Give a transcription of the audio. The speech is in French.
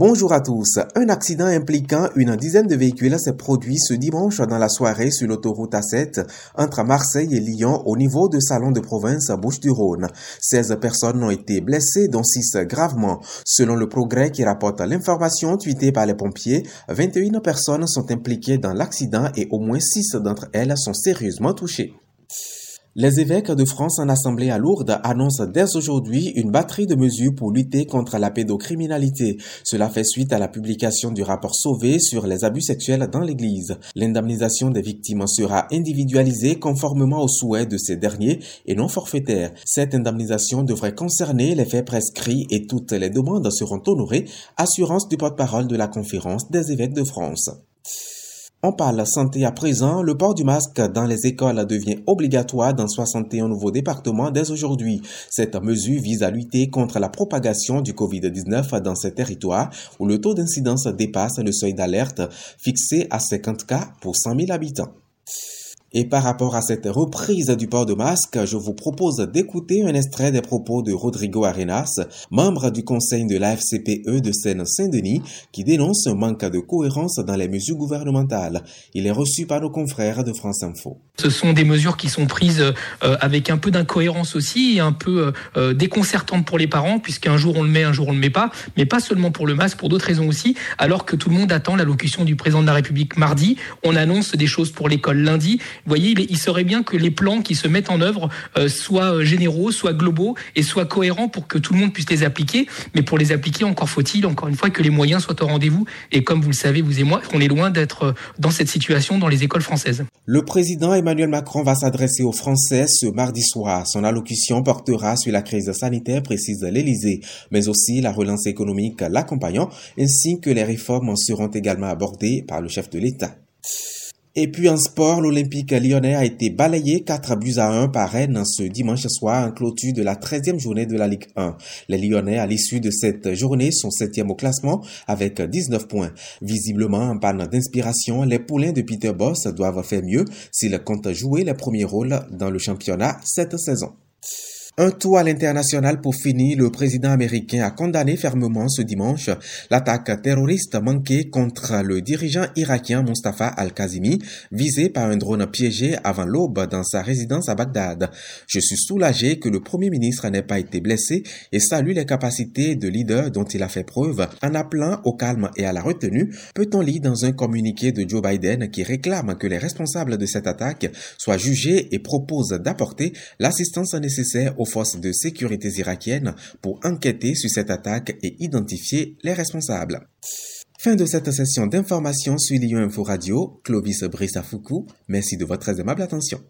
Bonjour à tous. Un accident impliquant une dizaine de véhicules s'est produit ce dimanche dans la soirée sur l'autoroute A7 entre Marseille et Lyon au niveau de Salon de province Bouches-du-Rhône. 16 personnes ont été blessées, dont 6 gravement. Selon le progrès qui rapporte l'information tweetée par les pompiers, 21 personnes sont impliquées dans l'accident et au moins 6 d'entre elles sont sérieusement touchées. Les évêques de France en Assemblée à Lourdes annoncent dès aujourd'hui une batterie de mesures pour lutter contre la pédocriminalité. Cela fait suite à la publication du rapport Sauvé sur les abus sexuels dans l'Église. L'indemnisation des victimes sera individualisée conformément aux souhaits de ces derniers et non forfaitaire. Cette indemnisation devrait concerner les faits prescrits et toutes les demandes seront honorées, assurance du porte-parole de la conférence des évêques de France. On parle santé à présent. Le port du masque dans les écoles devient obligatoire dans 61 nouveaux départements dès aujourd'hui. Cette mesure vise à lutter contre la propagation du COVID-19 dans ces territoires où le taux d'incidence dépasse le seuil d'alerte fixé à 50 cas pour 100 000 habitants. Et par rapport à cette reprise du port de masque, je vous propose d'écouter un extrait des propos de Rodrigo Arenas, membre du conseil de l'AFCPE de Seine-Saint-Denis, qui dénonce un manque de cohérence dans les mesures gouvernementales. Il est reçu par nos confrères de France Info. Ce sont des mesures qui sont prises euh, avec un peu d'incohérence aussi et un peu euh, euh, déconcertantes pour les parents, puisqu'un jour on le met, un jour on le met pas, mais pas seulement pour le masque, pour d'autres raisons aussi, alors que tout le monde attend l'allocution du président de la République mardi. On annonce des choses pour l'école lundi vous voyez, il, serait bien que les plans qui se mettent en œuvre euh, soient euh, généraux, soient globaux et soient cohérents pour que tout le monde puisse les appliquer. Mais pour les appliquer, encore faut-il, encore une fois, que les moyens soient au rendez-vous. Et comme vous le savez, vous et moi, on est loin d'être euh, dans cette situation dans les écoles françaises. Le président Emmanuel Macron va s'adresser aux Français ce mardi soir. Son allocution portera sur la crise sanitaire, précise l'Élysée, mais aussi la relance économique l'accompagnant, ainsi que les réformes seront également abordées par le chef de l'État. Et puis en sport, l'Olympique lyonnais a été balayé 4 buts à 1 par Rennes ce dimanche soir en clôture de la 13e journée de la Ligue 1. Les Lyonnais, à l'issue de cette journée, sont 7e au classement avec 19 points. Visiblement en panne d'inspiration, les poulains de Peter Boss doivent faire mieux s'ils comptent jouer les premiers rôles dans le championnat cette saison. Un tour à l'international pour finir, le président américain a condamné fermement ce dimanche l'attaque terroriste manquée contre le dirigeant irakien Mustafa al-Kazimi, visé par un drone piégé avant l'aube dans sa résidence à Bagdad. Je suis soulagé que le premier ministre n'ait pas été blessé et salue les capacités de leader dont il a fait preuve en appelant au calme et à la retenue, peut-on lire dans un communiqué de Joe Biden qui réclame que les responsables de cette attaque soient jugés et propose d'apporter l'assistance nécessaire aux forces de sécurité irakiennes pour enquêter sur cette attaque et identifier les responsables. Fin de cette session d'information sur Lyon Info Radio. Clovis Brissafoukou. Merci de votre aimable attention.